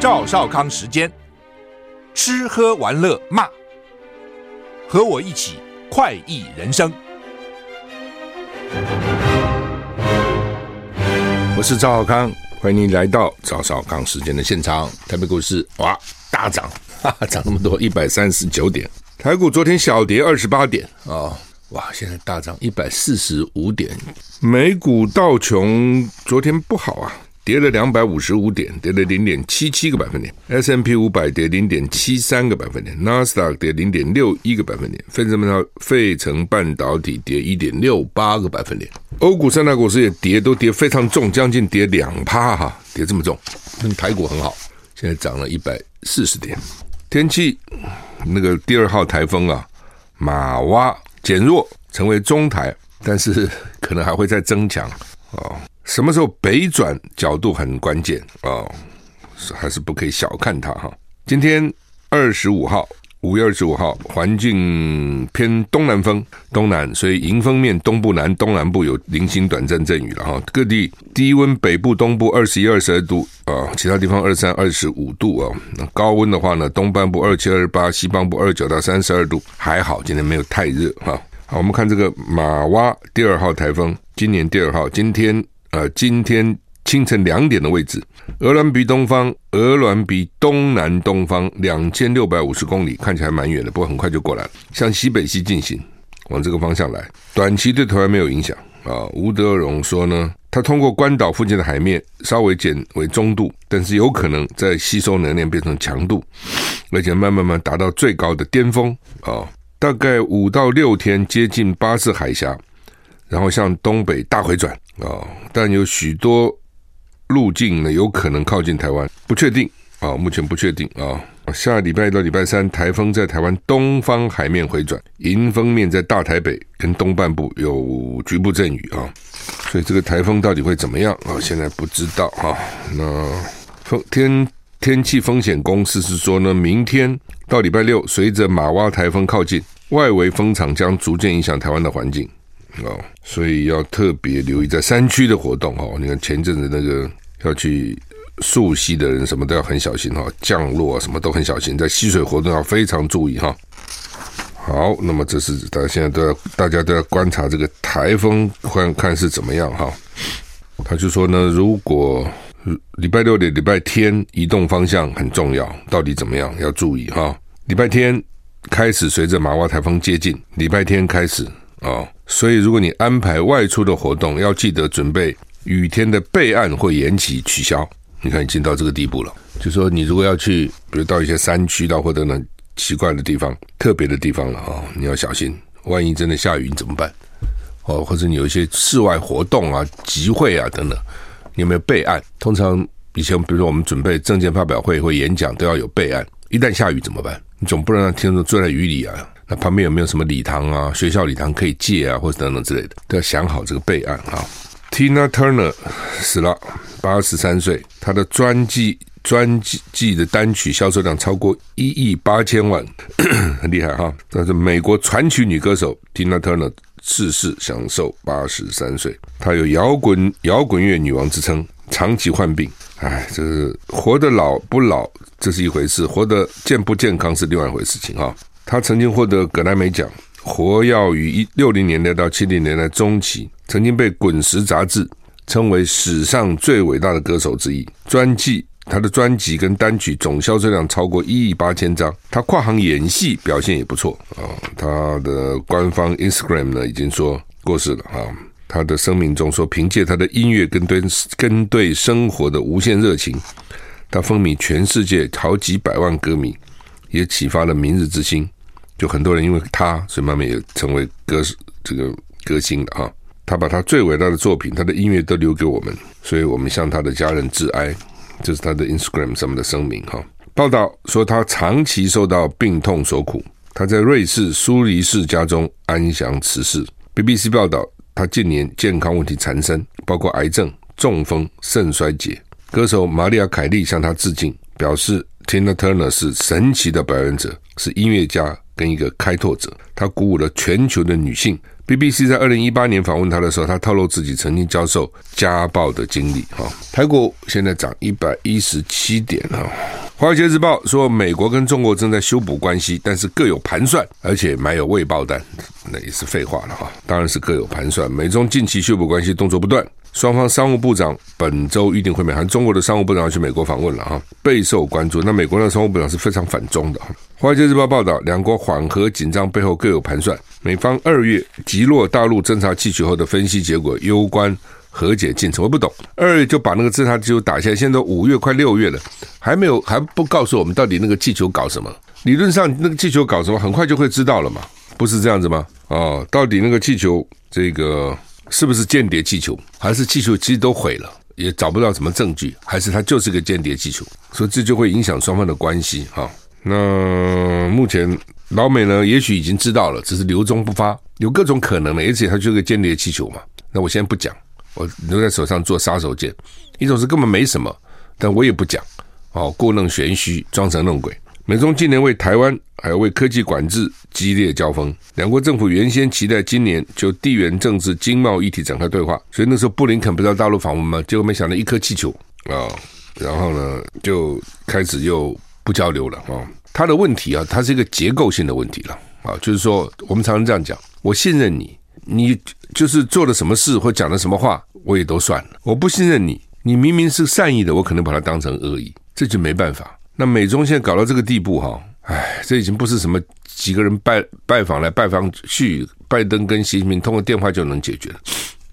赵少康时间，吃喝玩乐骂，和我一起快意人生。我是赵少康，欢迎你来到赵少康时间的现场。台北股市哇大涨，哈哈，涨那么多，一百三十九点。台股昨天小跌二十八点啊、哇，现在大涨一百四十五点。美股道琼昨天不好啊。跌了两百五十五点，跌了零点七七个百分点。；S M P 五百跌零点七三个百分点，纳斯达克跌零点六一个百分点，费城半导费城半导体跌一点六八个百分点。欧股三大股市也跌，都跌非常重，将近跌两趴哈，跌这么重。那台股很好，现在涨了一百四十点。天气那个第二号台风啊，玛娃减弱成为中台，但是可能还会再增强哦。什么时候北转角度很关键啊，是、还是不可以小看它哈。今天二十五号，五月二十五号，环境偏东南风，东南，所以迎风面东部南东南部有零星短暂阵雨了哈。各地低温，北部东部二十一、二十二度啊、其他地方二三、二十五度啊。那高温的话呢，东半部二七、二十八，西半部二九到三十二度，还好，今天没有太热哈。好，我们看这个玛娃第二号台风，今年第二号，今天。呃，今天清晨两点的位置，鹅銮鼻东方，鹅銮鼻东南东方两千六百五十公里，看起来蛮远的，不过很快就过来了，向西北西进行，往这个方向来，短期对台湾没有影响啊。吴德荣说呢，他通过关岛附近的海面稍微减为中度，但是有可能在吸收能量变成强度，而且慢慢慢达到最高的巅峰啊，大概五到六天接近巴士海峡。然后向东北大回转啊、但有许多路径呢，有可能靠近台湾，不确定啊、目前不确定啊、下礼拜到礼拜三，台风在台湾东方海面回转，迎风面在大台北跟东半部有局部阵雨啊、所以这个台风到底会怎么样啊、现在不知道哈、那风天天气风险公司是说呢，明天到礼拜六，随着马洼台风靠近，外围风场将逐渐影响台湾的环境。哦，所以要特别留意在山区的活动哦。你看前阵子那个要去溯溪的人，什么都要很小心哈，降落什么都很小心，在溪水活动要非常注意哈。好，那么这是大家现在都要大家都要观察这个台风，看看是怎么样哈。他就说呢，如果礼拜六的礼拜天移动方向很重要，到底怎么样要注意哈。礼拜天开始随着玛娃台风接近，礼拜天开始。哦，所以如果你安排外出的活动，要记得准备雨天的备案或延期取消。你看已经到这个地步了，就说你如果要去，比如到一些山区到或者呢奇怪的地方、特别的地方了啊、你要小心，万一真的下雨你怎么办？哦，或者你有一些室外活动啊、集会啊等等，你有没有备案？通常以前比如说我们准备证件发表会或演讲都要有备案，一旦下雨怎么办？你总不能让听众坐在雨里啊。那旁边有没有什么礼堂啊？学校礼堂可以借啊，或者等等之类的，都要想好这个备案啊。Tina Turner 死了，八十三岁，她的专辑专辑的单曲销售量超过一亿八千万，很厉害哈。但是美国传奇女歌手 Tina Turner 逝世，享寿八十三岁。她有摇滚摇滚乐女王之称，长期患病。哎，这是活得老不老，这是一回事；活得健不健康是另外一回事情哈。他曾经获得葛莱美奖，活跃于一六零年代到七零年代中期，曾经被《滚石》杂志称为史上最伟大的歌手之一。专辑，他的专辑跟单曲总销售量超过一亿八千张。他跨行演戏表现也不错啊。他的官方 Instagram 呢已经说过世了啊。他的声明中说，凭借他的音乐跟对跟对生活的无限热情，他风靡全世界好几百万歌迷，也启发了明日之星。就很多人因为他，所以慢慢也成为歌这个歌星的哈。他把他最伟大的作品，他的音乐都留给我们，所以我们向他的家人致哀。这是他的 Instagram 上面的声明哈。报道说他长期受到病痛所苦，他在瑞士苏黎世家中安详辞世。BBC 报道他近年健康问题缠身，包括癌症、中风、肾衰竭。歌手玛丽亚·凯莉向他致敬，表示 Tina Turner 是神奇的表演者，是音乐家。跟一个开拓者，他鼓舞了全球的女性，BBC 在二零一八年访问他的时候，他透露自己曾经遭受家暴的经历。哈，台股现在涨一百一十七点哈。华尔街日报说，美国跟中国正在修补关系，但是各有盘算，而且埋有未爆弹，那也是废话了哈。当然是各有盘算。美中近期修补关系动作不断，双方商务部长本周预定会面，还中国的商务部长要去美国访问了哈，备受关注。那美国的商务部长是非常反中的。华尔街日报报道，两国缓和紧张背后各有盘算。美方二月击落大陆侦察气球后的分析结果攸关。和解进程，我不懂。二月就把那个侦察气球打下来，现在五月快六月了，还没有还不告诉我们到底那个气球搞什么？理论上那个气球搞什么，很快就会知道了嘛，不是这样子吗？哦，到底那个气球这个是不是间谍气球，还是气球其实都毁了，也找不到什么证据，还是它就是个间谍气球？所以这就会影响双方的关系哈。那目前老美呢，也许已经知道了，只是留中不发，有各种可能的，而且它就是个间谍气球嘛。那我现在不讲。我留在手上做杀手锏，一种是根本没什么，但我也不讲，哦，故弄玄虚，装神弄鬼。美中近年为台湾还有为科技管制激烈交锋，两国政府原先期待今年就地缘政治、经贸议题展开对话，所以那时候布林肯不是到大陆访问吗？结果没想到一颗气球啊、然后呢就开始又不交流了啊、哦。他的问题啊，它是一个结构性的问题了啊、就是说我们常常这样讲，我信任你。你就是做了什么事或讲了什么话，我也都算了。我不信任你，你明明是善意的，我可能把它当成恶意，这就没办法。那美中现在搞到这个地步，哈，哎，这已经不是什么几个人拜拜访来拜访去，拜登跟习近平通过电话就能解决了，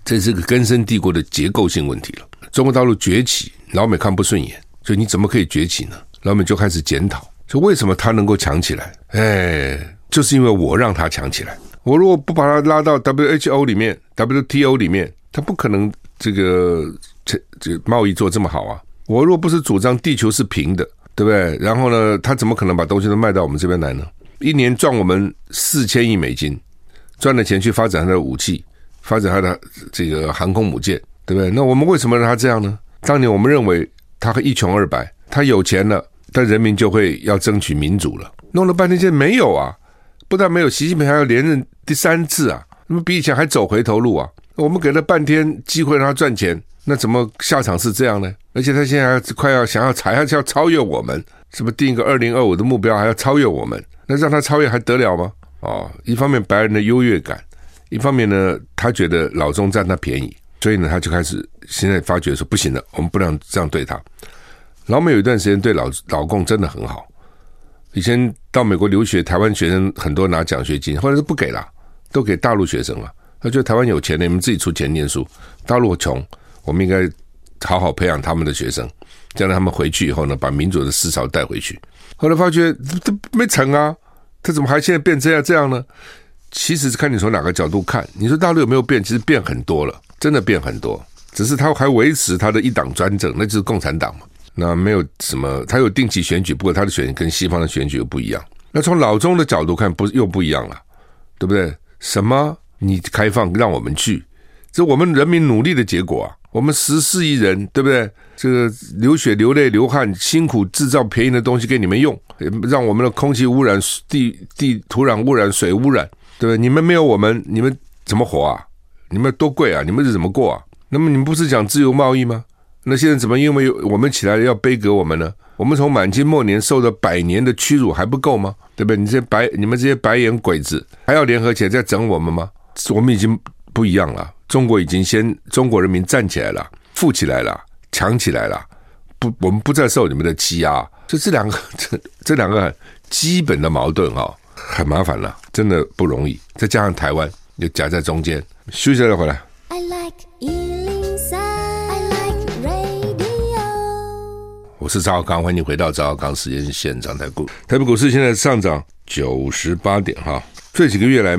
这是个根深蒂固的结构性问题了。中国大陆崛起，老美看不顺眼，所以你怎么可以崛起呢？老美就开始检讨，说为什么他能够强起来？哎，就是因为我让他强起来。我如果不把他拉到 WHO 里面，WTO 里面，他不可能这个这这贸易做这么好啊！我若不是主张地球是平的，对不对？然后呢，他怎么可能把东西都卖到我们这边来呢？一年赚我们四千亿美金，赚了钱去发展他的武器，发展他的这个航空母舰，对不对？那我们为什么让他这样呢？当年我们认为他一穷二白，他有钱了，但人民就会要争取民主了，弄了半天现在没有啊！不但没有，习近平还要连任第三次啊！那么比以前还走回头路啊！我们给了半天机会让他赚钱，那怎么下场是这样呢？而且他现在还快要想要踩还是要超越我们，是不是定一个二零二五的目标还要超越我们？那让他超越还得了吗？哦，一方面白人的优越感，一方面呢，他觉得老中占他便宜，所以呢，他就开始现在发觉说不行了，我们不能这样对他。老美有一段时间对老老共真的很好。以前到美国留学，台湾学生很多拿奖学金，后来都不给了，都给大陆学生了。他觉得台湾有钱的，你们自己出钱念书；大陆穷，我们应该好好培养他们的学生，将来他们回去以后呢，把民主的思潮带回去。后来发觉这没成啊，他怎么还现在变这样这样呢？其实是看你从哪个角度看。你说大陆有没有变？其实变很多了，真的变很多。只是他还维持他的一党专政，那就是共产党嘛。那没有什么，他有定期选举，不过他的选举跟西方的选举又不一样。那从老中的角度看，不又不一样了，对不对？什么你开放让我们去，这我们人民努力的结果啊！我们十四亿人，对不对？这个流血流泪流汗，辛苦制造便宜的东西给你们用，让我们的空气污染、地地土壤污染、水污染，对不对？你们没有我们，你们怎么活啊？你们多贵啊？你们是怎么过啊？那么你们不是讲自由贸易吗？那现在怎么因为我们起来要杯葛我们呢？我们从满清末年受了百年的屈辱还不够吗？对不对？你这白你们这些白眼鬼子还要联合起来再整我们吗？我们已经不一样了，中国已经先中国人民站起来了，富起来了，强起来了，不，我们不再受你们的欺压。就这两个 这这两个很基本的矛盾啊、哦，很麻烦了，真的不容易。再加上台湾又夹在中间，休息了回来。I like 我是赵少康，欢迎你回到赵少康时间现场。台股，台北股市现在上涨九十八点哈。这几个月来，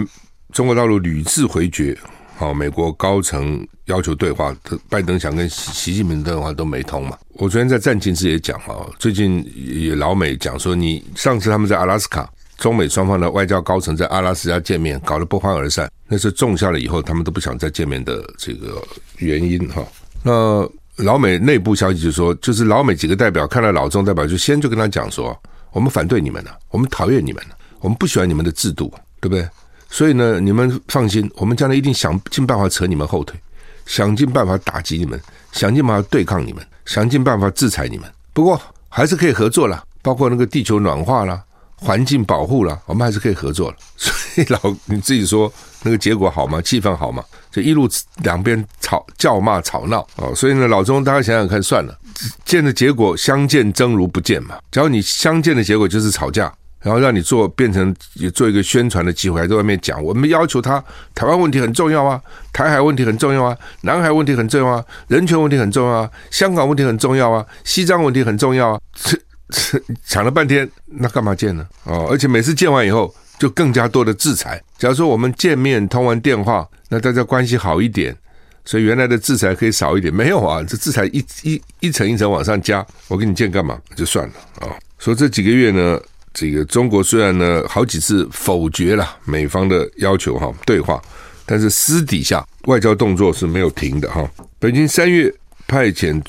中国大陆屡次回绝，好，美国高层要求对话，拜登想跟习习近平对话都没通嘛。我昨天在战情室也讲哈，最近也老美讲说，你上次他们在阿拉斯卡，中美双方的外交高层在阿拉斯加见面，搞得不欢而散，那是种下了以后他们都不想再见面的这个原因哈。那。老美内部消息就说，就是老美几个代表看到老中代表，就先就跟他讲说，我们反对你们了，我们讨厌你们了，我们不喜欢你们的制度，对不对？所以呢，你们放心，我们将来一定想尽办法扯你们后腿，想尽办法打击你们，想尽办法对抗你们，想尽办法制裁你们。不过还是可以合作了，包括那个地球暖化啦、环境保护啦，我们还是可以合作了。所以老你自己说那个结果好吗？气氛好吗？就一路两边吵叫骂吵闹啊！所以呢，老钟大家想想看，算了，见的结果相见争如不见嘛。只要你相见的结果就是吵架。然后让你做变成也做一个宣传的机会，还在外面讲，我们要求他台湾问题很重要啊，台海问题很重要啊，南海问题很重要啊，人权问题很重要啊，香港问题很重要啊，西藏问题很重要啊，这 这讲了半天，那干嘛见呢？哦，而且每次见完以后，就更加多的制裁。假如说我们见面通完电话，那大家关系好一点，所以原来的制裁可以少一点。没有啊，这制裁一一一层一层往上加，我跟你见干嘛？就算了啊。说这几个月呢。这个中国虽然呢好几次否决了美方的要求哈对话，但是私底下外交动作是没有停的哈。北京三月派遣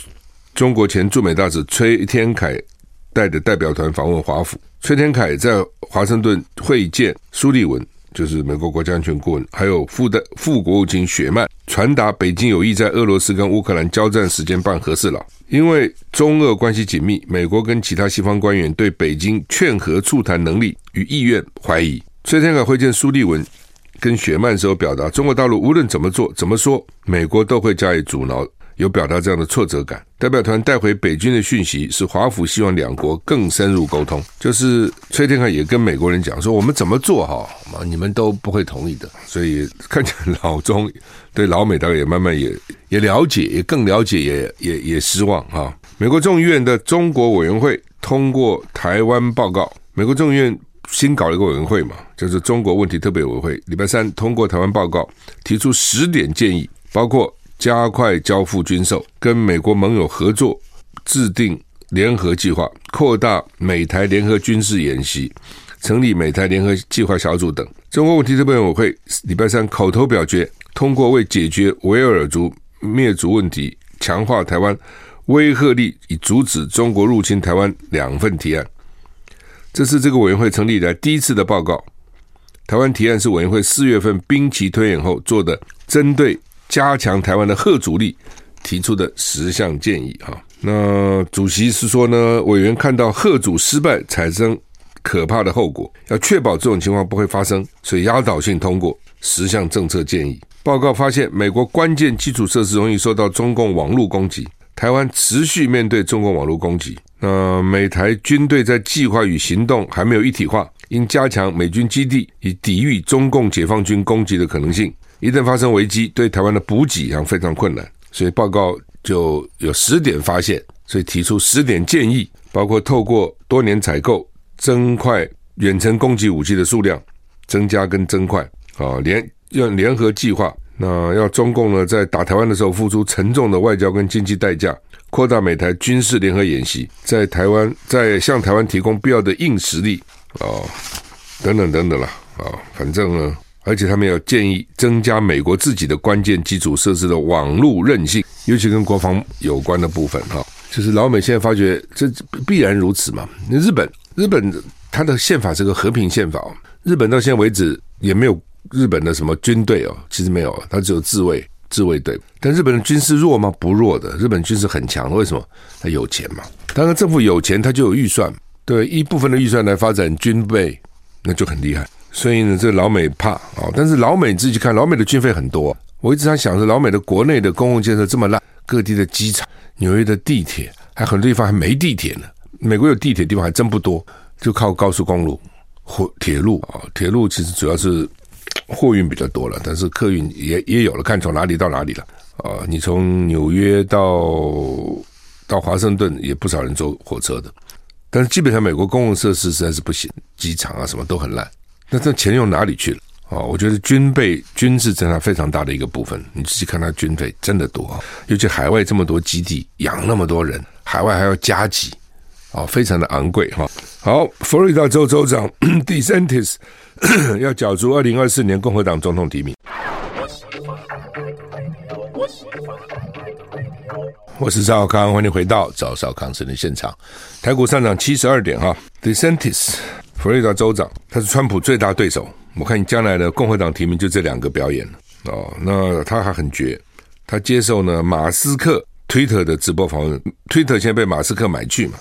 中国前驻美大使崔天凯带的代表团访问华府，崔天凯在华盛顿会见苏利文。就是美国国家安全顾问，还有副的副国务卿雪曼，传达北京有意在俄罗斯跟乌克兰交战时间办和事佬。因为中俄关系紧密，美国跟其他西方官员对北京劝和促谈能力与意愿怀疑。崔天凯会见苏利文跟雪曼时候表达，中国大陆无论怎么做怎么说，美国都会加以阻挠。有表达这样的挫折感。代表团带回北京的讯息是，华府希望两国更深入沟通。就是崔天凯也跟美国人讲说，我们怎么做哈，你们都不会同意的。所以看起来老中对老美大概也慢慢也也了解，也更了解，也也也失望哈。美国众议院的中国委员会通过台湾报告。美国众议院新搞了一个委员会嘛，就是中国问题特别委员会。礼拜三通过台湾报告，提出十点建议，包括。加快交付军售，跟美国盟友合作，制定联合计划，扩大美台联合军事演习，成立美台联合计划小组等。中国问题特别委员会礼拜三口头表决通过，为解决维吾尔族灭族问题，强化台湾威慑力，以阻止中国入侵台湾两份提案。这是这个委员会成立以来第一次的报告。台湾提案是委员会四月份兵棋推演后做的，针对。加强台湾的吓阻力提出的十项建议哈，那主席是说呢，委员看到吓阻失败产生可怕的后果，要确保这种情况不会发生，所以压倒性通过十项政策建议。报告发现，美国关键基础设施容易受到中共网络攻击，台湾持续面对中共网络攻击。那美台军队在计划与行动还没有一体化，应加强美军基地，以抵御中共解放军攻击的可能性。一旦发生危机，对台湾的补给将非常困难，所以报告就有十点发现，所以提出十点建议，包括透过多年采购，增快远程攻击武器的数量，增加跟增快啊，联要联合计划，那要中共呢在打台湾的时候付出沉重的外交跟经济代价，扩大美台军事联合演习，在台湾在向台湾提供必要的硬实力啊，等等等等了啊，反正呢。而且他们要建议增加美国自己的关键基础设施的网络韧性，尤其跟国防有关的部分哈。就是老美现在发觉这必然如此嘛。那日本，日本它的宪法是个和平宪法，日本到现在为止也没有日本的什么军队哦，其实没有，它只有自卫自卫队。但日本的军事弱吗？不弱的，日本军事很强。为什么？他有钱嘛。当然政府有钱，他就有预算，对一部分的预算来发展军备，那就很厉害。所以呢，这老美怕啊，但是老美自己看，老美的军费很多。我一直在想着，老美的国内的公共建设这么烂，各地的机场、纽约的地铁，还很多地方还没地铁呢。美国有地铁的地方还真不多，就靠高速公路、或铁路啊。铁路其实主要是货运比较多了，但是客运也也有了，看从哪里到哪里了啊。你从纽约到到华盛顿，也不少人坐火车的。但是基本上美国公共设施实在是不行，机场啊什么都很烂。那这钱用哪里去了？哦，我觉得军备军事占它非常大的一个部分。你自己看，它军费真的多，尤其海外这么多基地，养那么多人，海外还要加给，哦，非常的昂贵哈。好，佛罗里达州州长 DeSantis 要角逐二零二四年共和党总统提名。我是赵康，欢迎回到赵少康新闻现场。台股上涨七十二点哈，DeSantis。佛罗里达州长，他是川普最大对手，我看你将来的共和党提名就这两个表演了哦。那他还很绝，他接受呢马斯克 Twitter 的直播访问，Twitter 现在被马斯克买去嘛，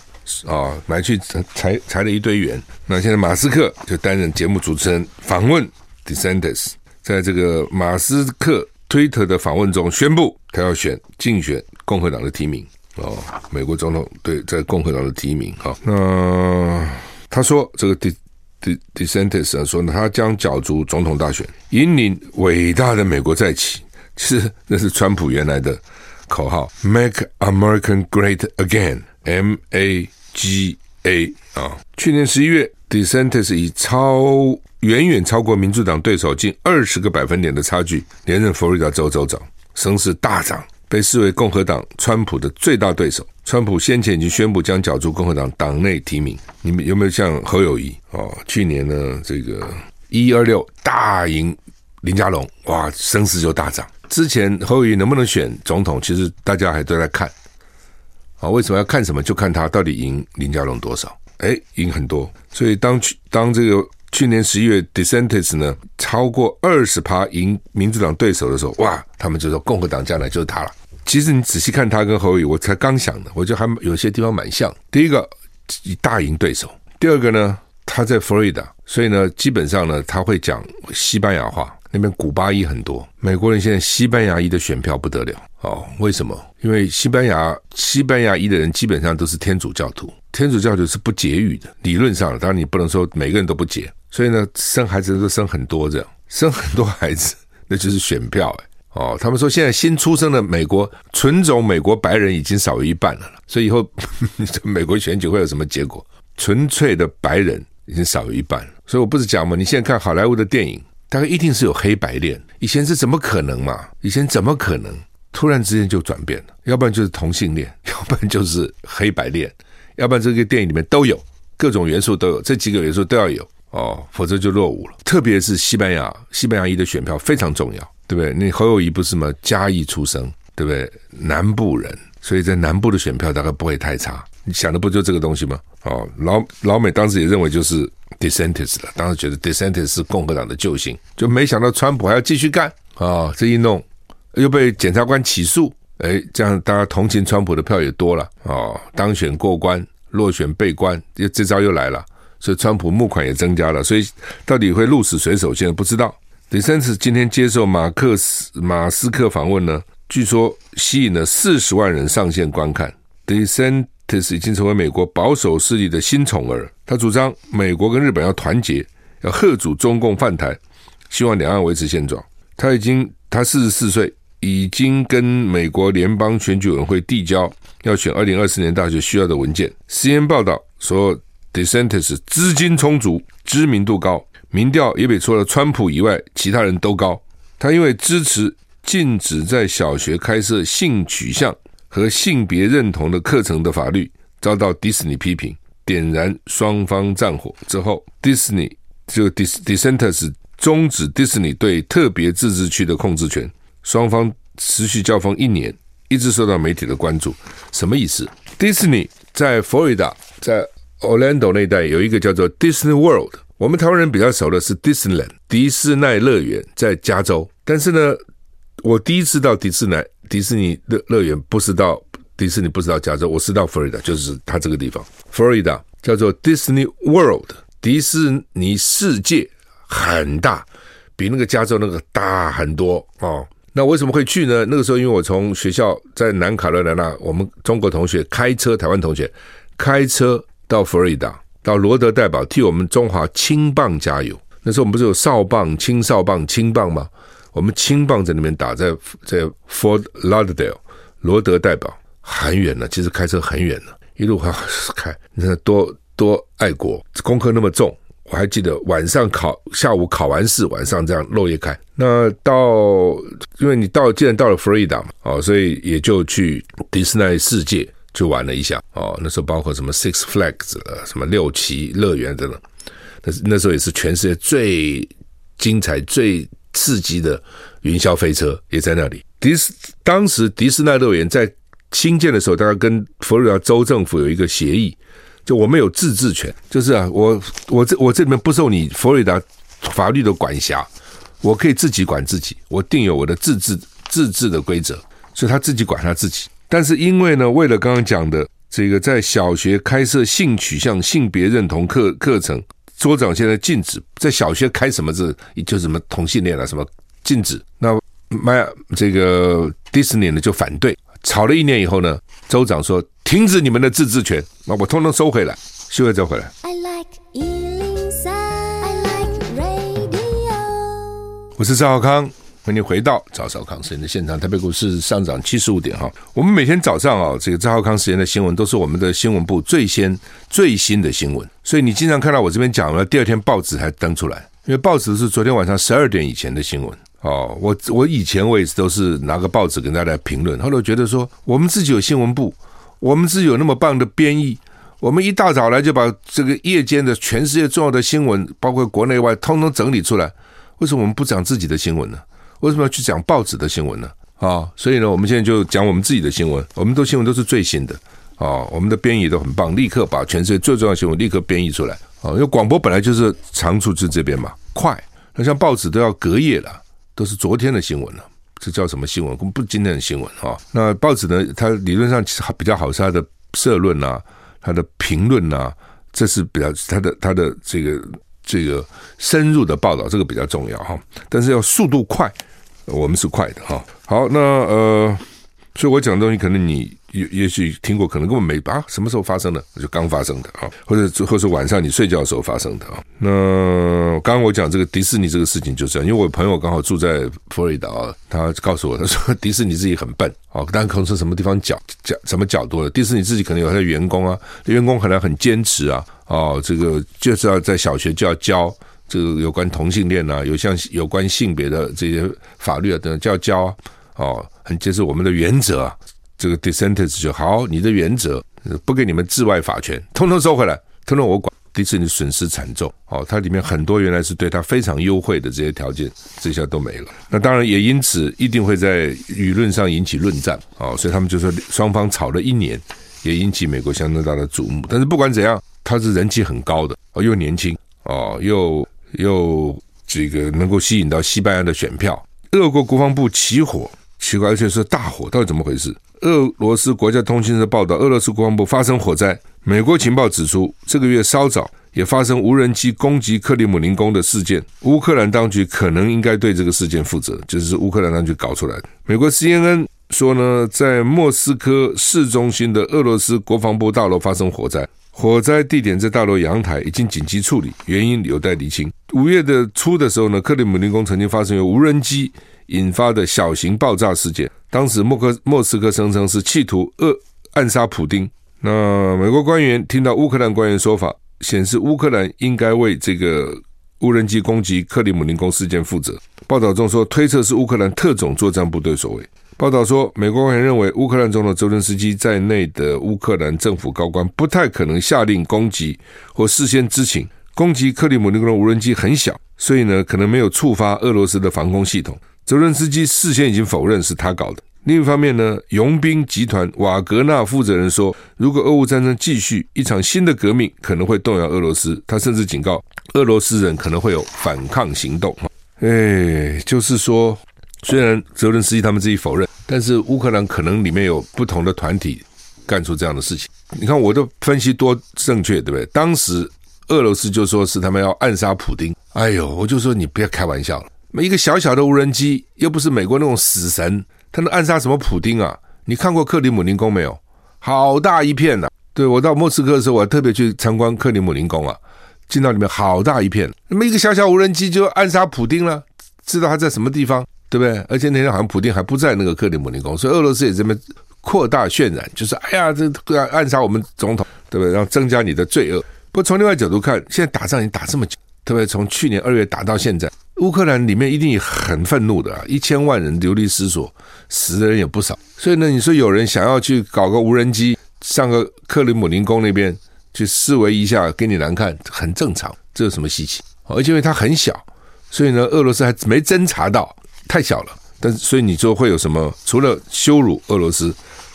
啊、哦，买去裁裁了一堆员。那现在马斯克就担任节目主持人，访问 DeSantis，在这个马斯克 Twitter 的访问中宣布，他要选竞选共和党的提名哦，美国总统对在共和党的提名哈、哦。那他说这个 De De DeSantis 说呢，他将角逐总统大选，引领伟大的美国再起。其实那是川普原来的口号，Make American Great Again，M A G A 啊、去年十一月，DeSantis 以超远远超过民主党对手近二十个百分点的差距连任佛罗里达州州长，声势大涨，被视为共和党川普的最大对手。川普先前已经宣布将角逐共和党党内提名，你们有没有像侯友谊哦？去年呢，这个一二六大赢林佳龙，哇，声势就大涨。之前侯友谊能不能选总统，其实大家还都在看啊。为什么要看什么？就看他到底赢林佳龙多少？哎，赢很多。所以当去当这个去年十一月，DeSantis 呢超过二十趴赢民主党对手的时候，哇，他们就说共和党将来就是他了。其实你仔细看他跟侯友，我才刚想的，我觉得还有些地方蛮像。第一个以大赢对手，第二个呢，他在佛罗里达，所以呢，基本上呢，他会讲西班牙话。那边古巴裔很多，美国人现在西班牙裔的选票不得了哦。为什么？因为西班牙西班牙裔的人基本上都是天主教徒，天主教徒是不节育的。理论上，当然你不能说每个人都不节，所以呢，生孩子都生很多这样，生很多孩子那就是选票哎。哦，他们说现在新出生的美国纯种美国白人已经少于一半了，所以以后呵 呵美国选举会有什么结果？纯粹的白人已经少于一半了，所以我不是讲嘛，你现在看好莱坞的电影，大概一定是有黑白恋，以前是怎么可能嘛？以前怎么可能？突然之间就转变了，要不然就是同性恋，要不然就是黑白恋，要不然这个电影里面都有各种元素都有，这几个元素都要有哦，否则就落伍了。特别是西班牙，西班牙裔的选票非常重要。对不对？那侯友谊不是吗？嘉义出生，对不对？南部人，所以在南部的选票大概不会太差。你想的不就这个东西吗？哦，老老美当时也认为就是 d e s e n t i s 了，当时觉得 d e s e n t i s 是共和党的救星，就没想到川普还要继续干啊、哦！这一弄又被检察官起诉，哎，这样大家同情川普的票也多了、哦！当选过关，落选被关，这这招又来了，所以川普募款也增加了，所以到底会鹿死谁手，现在不知道。DeSantis 今天接受马克斯马斯克访问呢，据说吸引了四十万人上线观看。DeSantis 已经成为美国保守势力的新宠儿，他主张美国跟日本要团结，要贺阻中共犯台，希望两岸维持现状。他已经他四十四岁，已经跟美国联邦选举委员会递交要选二零二四年大选需要的文件。cn 报道说，DeSantis 资金充足，知名度高。民调也比除了川普以外其他人都高。他因为支持禁止在小学开设性取向和性别认同的课程的法律，遭到迪士尼批评，点燃双方战火之后，迪士尼就 dis dissenters 终止迪士尼对特别自治区的控制权，双方持续交锋一年，一直受到媒体的关注。什么意思？迪士尼在佛罗里达，在 Orlando 那带有一个叫做 Disney World。我们台湾人比较熟的是 Disneyland 迪士尼乐园在加州，但是呢，我第一次到迪士尼迪士尼乐乐园不是到迪士尼，不是到加州，我是到佛罗里达，就是它这个地方，佛罗里达叫做 Disney World，迪士尼世界很大，比那个加州那个大很多哦。那为什么会去呢？那个时候因为我从学校在南卡罗来纳，我们中国同学开车，台湾同学开车到佛罗里达。到罗德代表替我们中华青棒加油。那时候我们不是有少棒、青少棒、青棒吗？我们青棒在那边打，在在 Fort Lauderdale 罗德代表很远了，其实开车很远了，一路还开，你看多多爱国，功课那么重。我还记得晚上考，下午考完试，晚上这样漏夜开。那到，因为你到既然到了佛罗里达嘛，哦，所以也就去迪士尼世界。去玩了一下哦，那时候包括什么 Six Flags 什么六旗乐园等等，那那时候也是全世界最精彩、最刺激的云霄飞车也在那里。迪斯当时迪士尼乐园在新建的时候，大概跟佛罗里达州政府有一个协议，就我们有自治权，就是啊，我我这我这里面不受你佛罗里达法律的管辖，我可以自己管自己，我定有我的自治自治的规则，所以他自己管他自己。但是因为呢，为了刚刚讲的这个在小学开设性取向、性别认同课课程，州长现在禁止在小学开什么字，就什么同性恋啊，什么禁止。那迈这个迪士尼呢就反对，吵了一年以后呢，州长说停止你们的自治权，那我通通收回来，休会再回来。I like 我是赵少康，欢迎回到赵少康时间的现场。台北股市上涨七十五点哈。我们每天早上啊，这个赵少康时间的新闻都是我们的新闻部最先最新的新闻，所以你经常看到我这边讲了，第二天报纸才登出来，因为报纸是昨天晚上十二点以前的新闻哦。我我以前我也都是拿个报纸跟大家评论，后来觉得说我们自己有新闻部，我们自己有那么棒的编译，我们一大早来就把这个夜间的全世界重要的新闻，包括国内外，通通整理出来。为什么我们不讲自己的新闻呢？为什么要去讲报纸的新闻呢？啊，所以呢，我们现在就讲我们自己的新闻。我们的新闻都是最新的啊，我们的编译都很棒，立刻把全世界最重要的新闻立刻编译出来啊。因为广播本来就是长处就这边嘛，快。那像报纸都要隔夜了，都是昨天的新闻了，这叫什么新闻？不，今天的新闻啊。那报纸呢，它理论上其实比较好，是它的社论啊，它的评论啊，这是比较它的它的这个。这个深入的报道，这个比较重要哈，但是要速度快，我们是快的哈。好，那呃，所以我讲的东西，可能你也也许听过，可能根本没啊，什么时候发生的？就刚发生的啊，或者或是晚上你睡觉的时候发生的啊。那刚刚我讲这个迪士尼这个事情，就是这样，因为我朋友刚好住在佛罗里达，他告诉我，他说 迪士尼自己很笨啊，但可能是什么地方角角什么角度了，迪士尼自己可能有他的员工啊，员工可能很坚持啊。哦，这个就是要在小学就要教这个有关同性恋啊，有像有关性别的这些法律啊等等，就要教哦，很接受我们的原则啊。这个 DeSantis 就好，你的原则不给你们治外法权，通通收回来，通通我管。迪士尼损失惨重，哦，它里面很多原来是对他非常优惠的这些条件，这下都没了。那当然也因此一定会在舆论上引起论战，哦，所以他们就说双方吵了一年，也引起美国相当大的瞩目。但是不管怎样。他是人气很高的哦，又年轻哦，又又这个能够吸引到西班牙的选票。俄国国防部起火，奇怪，而且是大火，到底怎么回事？俄罗斯国家通讯社报道，俄罗斯国防部发生火灾。美国情报指出，这个月稍早也发生无人机攻击克里姆林宫的事件。乌克兰当局可能应该对这个事件负责，就是乌克兰当局搞出来的。美国 CNN 说呢，在莫斯科市中心的俄罗斯国防部大楼发生火灾。火灾地点在大楼阳台，已经紧急处理，原因有待厘清。五月的初的时候呢，克里姆林宫曾经发生由无人机引发的小型爆炸事件，当时莫克莫斯科声称是企图扼暗杀普丁。那美国官员听到乌克兰官员说法，显示乌克兰应该为这个无人机攻击克里姆林宫事件负责。报道中说，推测是乌克兰特种作战部队所为。报道说，美国官员认为，乌克兰总统泽伦斯基在内的乌克兰政府高官不太可能下令攻击或事先知情。攻击克里姆林宫的无人机很小，所以呢，可能没有触发俄罗斯的防空系统。泽伦斯基事先已经否认是他搞的。另一方面呢，佣兵集团瓦格纳负责人说，如果俄乌战争继续，一场新的革命可能会动摇俄罗斯。他甚至警告，俄罗斯人可能会有反抗行动。哎，就是说。虽然泽伦斯基他们自己否认，但是乌克兰可能里面有不同的团体干出这样的事情。你看我的分析多正确，对不对？当时俄罗斯就说是他们要暗杀普丁。哎呦，我就说你不要开玩笑了，一个小小的无人机又不是美国那种死神，他能暗杀什么普丁啊？你看过克里姆林宫没有？好大一片呐、对，我到莫斯科的时候，我还特别去参观克里姆林宫啊，进到里面好大一片，那么一个小小无人机就暗杀普丁了，知道他在什么地方？对不对？而且那天好像普丁还不在那个克里姆林宫，所以俄罗斯也这么扩大渲染，就是哎呀，这要暗杀我们总统，对不对？然后增加你的罪恶。不过从另外角度看，现在打仗已经打这么久，特别？从去年二月打到现在，乌克兰里面一定很愤怒的啊！一千万人流离失所，死的人也不少。所以呢，你说有人想要去搞个无人机上个克里姆林宫那边去示威一下，给你难看，很正常，这有什么稀奇？而且因为它很小，所以呢，俄罗斯还没侦察到。太小了，但是所以你说会有什么？除了羞辱俄罗斯，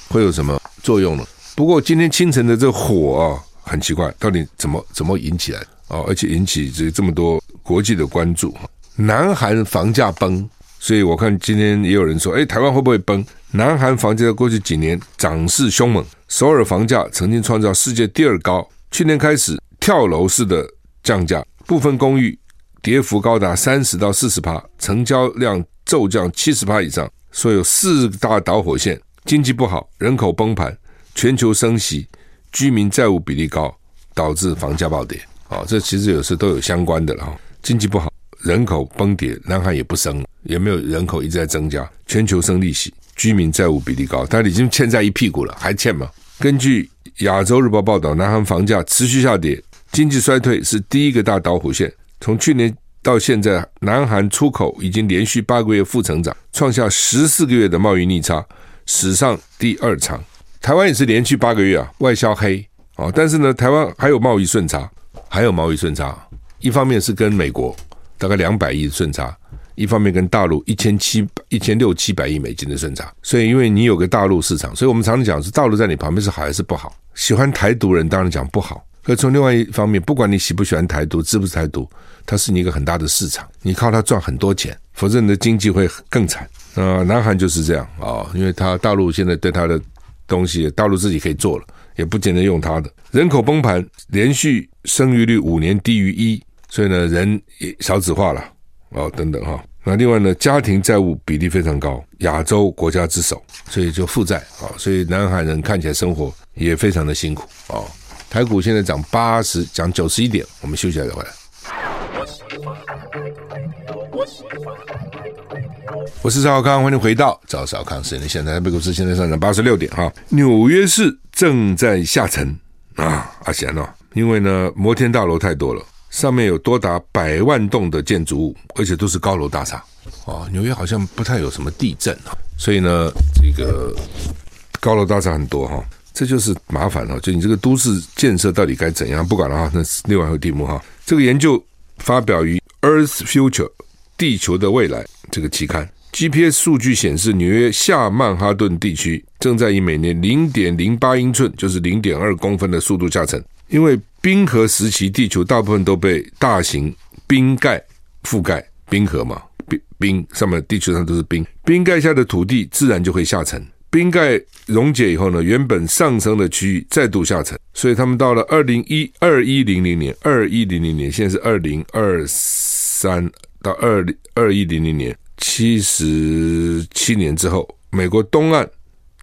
会有什么作用呢？不过今天清晨的这火啊，很奇怪，到底怎么怎么引起来啊？而且引起这这么多国际的关注。南韩房价崩，所以我看今天也有人说，哎，台湾会不会崩？南韩房价在过去几年涨势凶猛，首尔房价曾经创造世界第二高，去年开始跳楼式的降价，部分公寓跌幅高达三十到四十趴，成交量骤降七十趴以上。说有四大导火线：经济不好、人口崩盘、全球升息、居民债务比例高。导致房价暴跌，啊，这其实有时都有相关的了哈。经济不好，人口崩跌，南韩也不升，也没有人口一直在增加，全球升利息，居民债务比例高，他已经欠债一屁股了，还欠吗？根据亚洲日报报道，南韩房价持续下跌，经济衰退是第一个大导火线。从去年到现在，南韩出口已经连续八个月负成长，创下十四个月的贸易逆差，史上第二长。台湾也是连续八个月啊，外销黑。哦，但是呢，台湾还有贸易顺差，还有贸易顺差。一方面是跟美国大概两百亿的顺差，一方面跟大陆一千七一千六七百亿美金的顺差。所以，因为你有个大陆市场，所以我们常常讲是大陆在你旁边是好还是不好？喜欢台独人当然讲不好。可从另外一方面，不管你喜不喜欢台独，支不支持台独，它是你一个很大的市场，你靠它赚很多钱，否则你的经济会更惨。呃，南韩就是这样啊，因为它大陆现在对它的东西，大陆自己可以做了。也不见得用它的。人口崩盘，连续生育率五年低于一，所以呢，人也少子化了哦，等等哈。那另外呢，家庭债务比例非常高，亚洲国家之首，所以就负债啊，所以南韩人看起来生活也非常的辛苦啊。台股现在涨八十，涨九十一点，我们休息一下再回来。我是赵康，欢迎回到赵少康时间现在，台北股市现在上涨八十六点哈。纽约市正在下沉啊，阿贤哦，因为呢摩天大楼太多了，上面有多达百万栋的建筑物，而且都是高楼大厦哦。纽约好像不太有什么地震啊，所以呢这个高楼大厦很多哈，这就是麻烦了。就你这个都市建设到底该怎样？不管了哈，那是另外一个题目哈。这个研究发表于《Earth Future》地球的未来这个期刊。GPS 数据显示，纽约下曼哈顿地区正在以每年零点零八英寸，就是零点二公分的速度下沉。因为冰河时期，地球大部分都被大型冰盖覆盖，冰河嘛，冰冰上面地球上都是冰，冰盖下的土地自然就会下沉。冰盖溶解以后呢，原本上升的区域再度下沉。所以他们到了二零一二一零零年，二一零零年，现在是二零二三到二零二一零零年。七十七年之后，美国东岸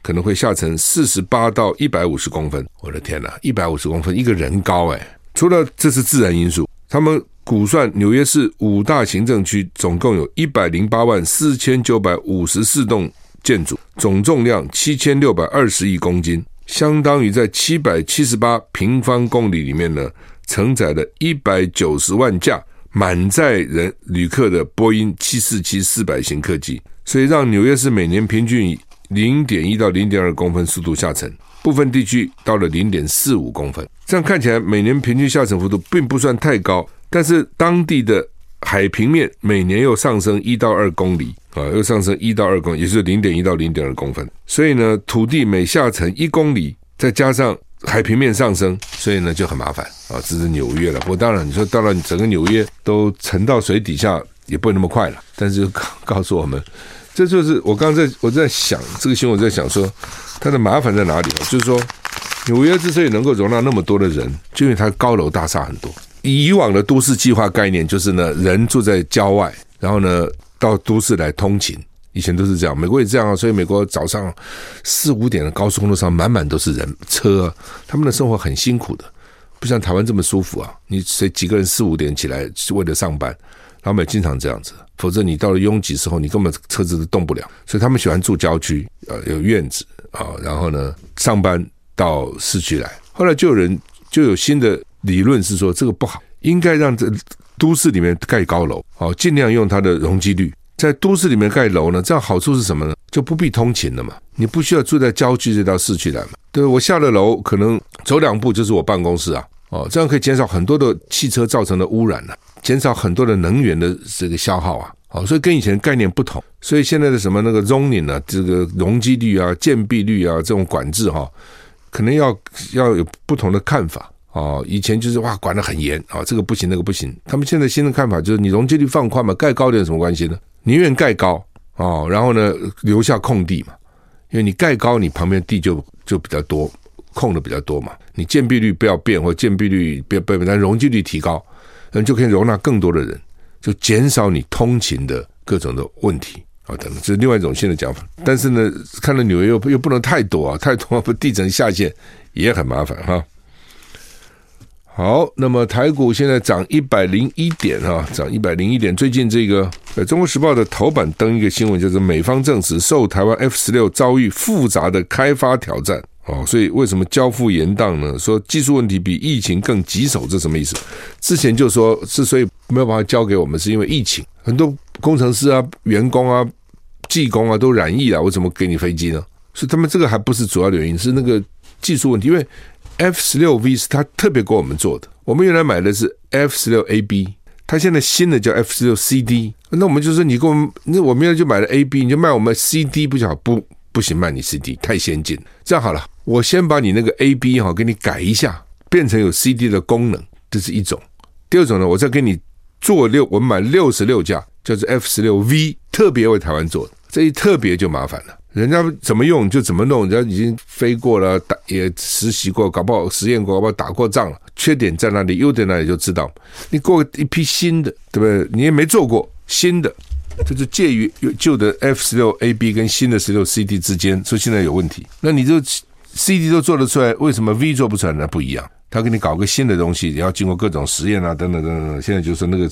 可能会下沉四十八到一百五十公分。我的天哪，一百五十公分，一个人高哎！除了这是自然因素，他们估算纽约市五大行政区总共有一百零八万四千九百五十四栋建筑，总重量七千六百二十亿公斤，相当于在七百七十八平方公里里面呢，承载了一百九十万架。满载人旅客的波音七四七四百型客机，所以让纽约市每年平均以零点一到零点二公分速度下沉，部分地区到了零点四五公分。这样看起来，每年平均下沉幅度并不算太高，但是当地的海平面每年又上升一到二公里啊，又上升一到二公，也就是零点一到零点二公分。所以呢，土地每下沉一公里，再加上海平面上升，所以呢就很麻烦啊。这是纽约了，不过当然你说到了整个纽约都沉到水底下也不会那么快了。但是告告诉我们，这就是我刚刚在我在想这个新闻，在想说它的麻烦在哪里？就是说纽约之所以能够容纳那么多的人，就因为它高楼大厦很多。以往的都市计划概念就是呢，人住在郊外，然后呢到都市来通勤。以前都是这样，美国也这样啊，所以美国早上四五点的高速公路上满满都是人车，他们的生活很辛苦的，不像台湾这么舒服啊。你谁几个人四五点起来是为了上班，他们也经常这样子，否则你到了拥挤时候，你根本车子都动不了。所以他们喜欢住郊区，呃，有院子啊，然后呢上班到市区来。后来就有人就有新的理论是说这个不好，应该让这都市里面盖高楼，好，尽量用它的容积率。在都市里面盖楼呢，这样好处是什么呢？就不必通勤了嘛，你不需要住在郊区，再到市区来嘛。对，我下了楼，可能走两步就是我办公室啊。哦，这样可以减少很多的汽车造成的污染了，减少很多的能源的这个消耗啊。哦，所以跟以前概念不同。所以现在的什么那个 zoning 啊，这个容积率啊、建蔽率啊这种管制哈，可能要要有不同的看法哦，以前就是哇管得很严啊，这个不行那个不行。他们现在新的看法就是，你容积率放宽嘛，盖高点有什么关系呢？宁愿盖高哦，然后呢留下空地嘛，因为你盖高，你旁边地就就比较多，空的比较多嘛。你建蔽率不要变，或建蔽率不要变，但容积率提高，嗯，就可以容纳更多的人，就减少你通勤的各种的问题。啊，等等，这是另外一种新的讲法。但是呢，看到纽约又又不能太多啊，太多不 地层下陷也很麻烦哈。好，那么台股现在涨一百零一点啊，涨一百零一点。最近这个呃，《中国时报》的头版登一个新闻，就是美方证实受台湾 F 十六遭遇复杂的开发挑战哦，所以为什么交付延宕呢？说技术问题比疫情更棘手，这什么意思？之前就说之所以没有办法交给我们，是因为疫情，很多工程师啊、员工啊。技工啊都染疫了，我怎么给你飞机呢？所以他们这个还不是主要的原因，是那个技术问题。因为 F 十六 V 是他特别给我们做的，我们原来买的是 F 十六 AB，他现在新的叫 F 十六 CD。那我们就说你给我们，那我们原来就买了 AB，你就卖我们 CD 不就好？不，不行，卖你 CD 太先进。这样好了，我先把你那个 AB 哈给你改一下，变成有 CD 的功能，这是一种。第二种呢，我再给你做六，我们买六十六架，叫做 F 十六 V，特别为台湾做的。这一特别就麻烦了，人家怎么用就怎么弄，人家已经飞过了，打也实习过，搞不好实验过，搞不好打过仗了。缺点在哪里，优点那里就知道。你过一批新的，对不对？你也没做过新的，就是介于旧的 F 十六 AB 跟新的十六 CD 之间，所以现在有问题。那你就 CD 都做得出来，为什么 V 做不出来呢？不一样，他给你搞个新的东西，你要经过各种实验啊，等等等等。现在就是那个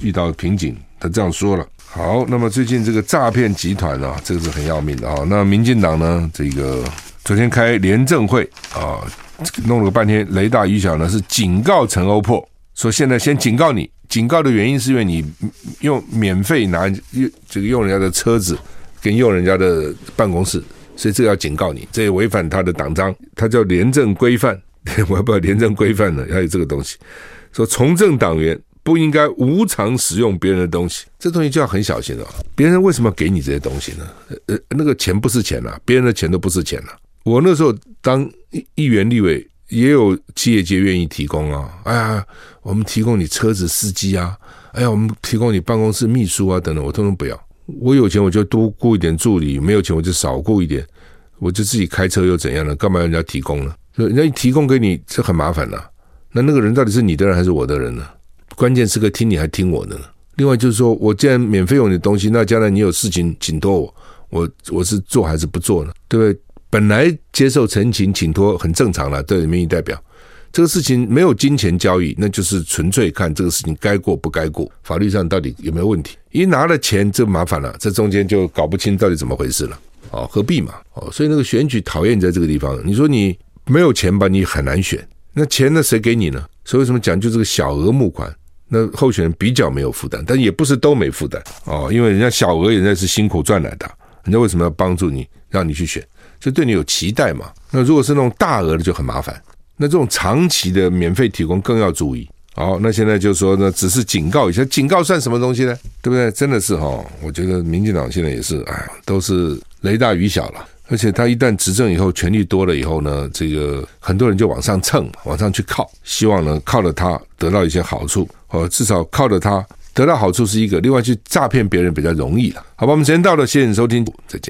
遇到瓶颈，他这样说了。好，那么最近这个诈骗集团啊，这个是很要命的啊。那民进党呢，这个昨天开廉政会啊，弄了个半天，雷大雨小呢，是警告陈欧破，说现在先警告你，警告的原因是因为你用免费拿用这个用人家的车子跟用人家的办公室，所以这个要警告你，这也违反他的党章，他叫廉政规范，我要不要廉政规范呢？还有这个东西，说从政党员。不应该无偿使用别人的东西，这东西就要很小心了。别人为什么给你这些东西呢？呃，那个钱不是钱呐，别人的钱都不是钱呐。我那时候当议员、立委，也有企业界愿意提供啊。哎呀，我们提供你车子、司机啊，哎呀，我们提供你办公室秘书啊等等，我通通不要。我有钱我就多雇一点助理，没有钱我就少雇一点，我就自己开车又怎样呢？干嘛要人家提供呢？人家一提供给你，这很麻烦呐。那那个人到底是你的人还是我的人呢？关键时刻听你还听我的呢。另外就是说，我既然免费用你的东西，那将来你有事情请托我，我我是做还是不做呢？对不对？本来接受陈情请托很正常了，对民意代表，这个事情没有金钱交易，那就是纯粹看这个事情该过不该过，法律上到底有没有问题？一拿了钱就麻烦了，这中间就搞不清到底怎么回事了。哦，何必嘛？哦，所以那个选举讨厌在这个地方。你说你没有钱吧，你很难选。那钱呢？谁给你呢？所以为什么讲究这个小额募款？那候选人比较没有负担，但也不是都没负担哦，因为人家小额，人家是辛苦赚来的，人家为什么要帮助你，让你去选，就对你有期待嘛。那如果是那种大额的就很麻烦，那这种长期的免费提供更要注意。好，那现在就说呢，只是警告一下，警告算什么东西呢？对不对？真的是哈，我觉得民进党现在也是，哎，都是雷大雨小了。而且他一旦执政以后，权力多了以后呢，这个很多人就往上蹭，往上去靠，希望呢靠着他得到一些好处，或至少靠着他得到好处是一个，另外去诈骗别人比较容易了。好吧，我们时间到了，谢谢你收听，再见。